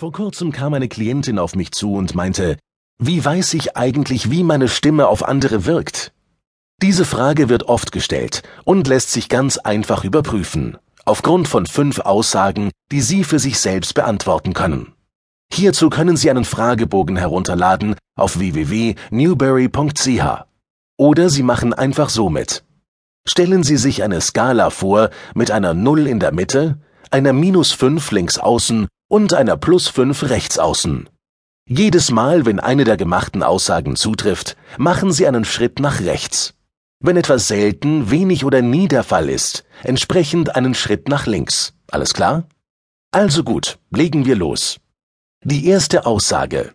Vor kurzem kam eine Klientin auf mich zu und meinte, wie weiß ich eigentlich, wie meine Stimme auf andere wirkt? Diese Frage wird oft gestellt und lässt sich ganz einfach überprüfen, aufgrund von fünf Aussagen, die Sie für sich selbst beantworten können. Hierzu können Sie einen Fragebogen herunterladen auf www.newberry.ch. Oder Sie machen einfach so mit. Stellen Sie sich eine Skala vor mit einer Null in der Mitte, einer Minus 5 links außen und einer Plus 5 rechts außen. Jedes Mal, wenn eine der gemachten Aussagen zutrifft, machen Sie einen Schritt nach rechts. Wenn etwas selten, wenig oder nie der Fall ist, entsprechend einen Schritt nach links. Alles klar? Also gut, legen wir los. Die erste Aussage.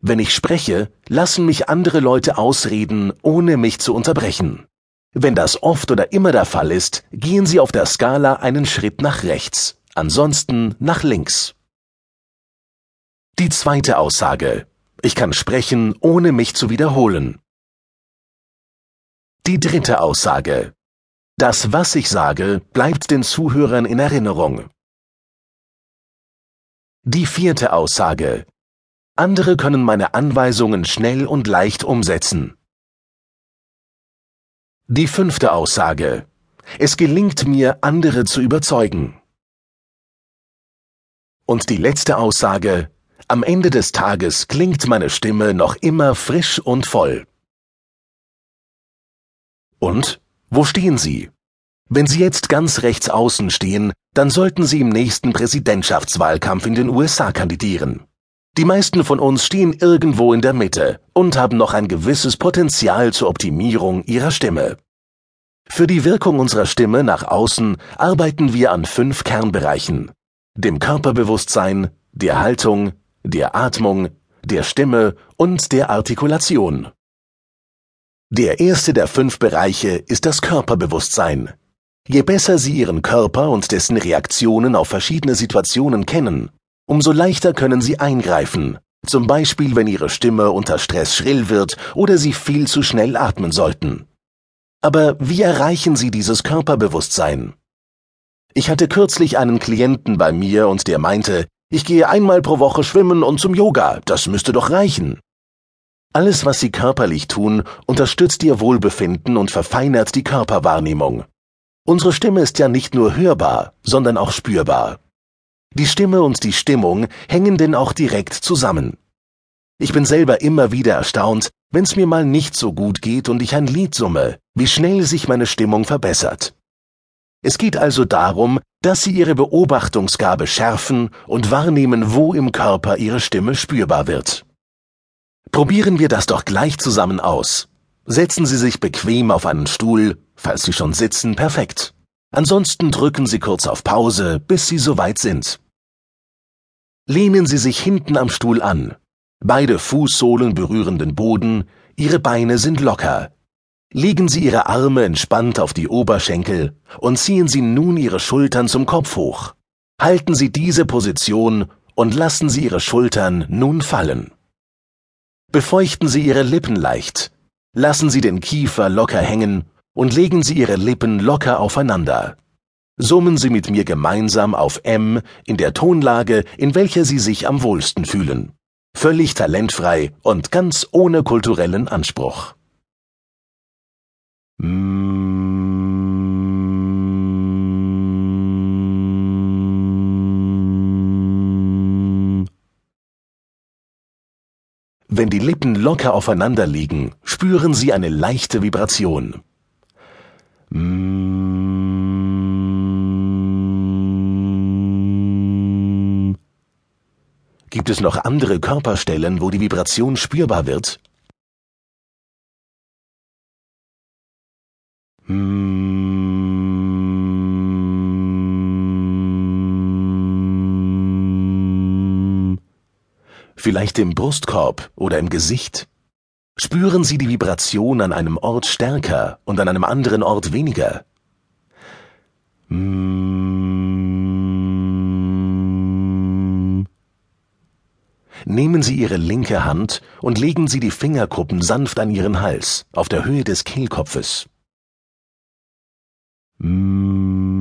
Wenn ich spreche, lassen mich andere Leute ausreden, ohne mich zu unterbrechen. Wenn das oft oder immer der Fall ist, gehen Sie auf der Skala einen Schritt nach rechts, ansonsten nach links. Die zweite Aussage. Ich kann sprechen, ohne mich zu wiederholen. Die dritte Aussage. Das, was ich sage, bleibt den Zuhörern in Erinnerung. Die vierte Aussage. Andere können meine Anweisungen schnell und leicht umsetzen. Die fünfte Aussage. Es gelingt mir, andere zu überzeugen. Und die letzte Aussage. Am Ende des Tages klingt meine Stimme noch immer frisch und voll. Und? Wo stehen Sie? Wenn Sie jetzt ganz rechts außen stehen, dann sollten Sie im nächsten Präsidentschaftswahlkampf in den USA kandidieren. Die meisten von uns stehen irgendwo in der Mitte und haben noch ein gewisses Potenzial zur Optimierung ihrer Stimme. Für die Wirkung unserer Stimme nach außen arbeiten wir an fünf Kernbereichen. Dem Körperbewusstsein, der Haltung, der Atmung, der Stimme und der Artikulation. Der erste der fünf Bereiche ist das Körperbewusstsein. Je besser Sie Ihren Körper und dessen Reaktionen auf verschiedene Situationen kennen, umso leichter können Sie eingreifen, zum Beispiel wenn Ihre Stimme unter Stress schrill wird oder Sie viel zu schnell atmen sollten. Aber wie erreichen Sie dieses Körperbewusstsein? Ich hatte kürzlich einen Klienten bei mir und der meinte, ich gehe einmal pro Woche schwimmen und zum Yoga, das müsste doch reichen. Alles, was Sie körperlich tun, unterstützt Ihr Wohlbefinden und verfeinert die Körperwahrnehmung. Unsere Stimme ist ja nicht nur hörbar, sondern auch spürbar. Die Stimme und die Stimmung hängen denn auch direkt zusammen. Ich bin selber immer wieder erstaunt, wenn's mir mal nicht so gut geht und ich ein Lied summe, wie schnell sich meine Stimmung verbessert. Es geht also darum, dass Sie Ihre Beobachtungsgabe schärfen und wahrnehmen, wo im Körper Ihre Stimme spürbar wird. Probieren wir das doch gleich zusammen aus. Setzen Sie sich bequem auf einen Stuhl, falls Sie schon sitzen, perfekt. Ansonsten drücken Sie kurz auf Pause, bis Sie soweit sind. Lehnen Sie sich hinten am Stuhl an. Beide Fußsohlen berühren den Boden, Ihre Beine sind locker. Legen Sie Ihre Arme entspannt auf die Oberschenkel und ziehen Sie nun Ihre Schultern zum Kopf hoch. Halten Sie diese Position und lassen Sie Ihre Schultern nun fallen. Befeuchten Sie Ihre Lippen leicht. Lassen Sie den Kiefer locker hängen und legen Sie Ihre Lippen locker aufeinander. Summen Sie mit mir gemeinsam auf M in der Tonlage, in welcher Sie sich am wohlsten fühlen. Völlig talentfrei und ganz ohne kulturellen Anspruch. Wenn die Lippen locker aufeinander liegen, spüren Sie eine leichte Vibration. Gibt es noch andere Körperstellen, wo die Vibration spürbar wird? Vielleicht im Brustkorb oder im Gesicht? Spüren Sie die Vibration an einem Ort stärker und an einem anderen Ort weniger? Nehmen Sie Ihre linke Hand und legen Sie die Fingerkuppen sanft an Ihren Hals, auf der Höhe des Kehlkopfes. Mm.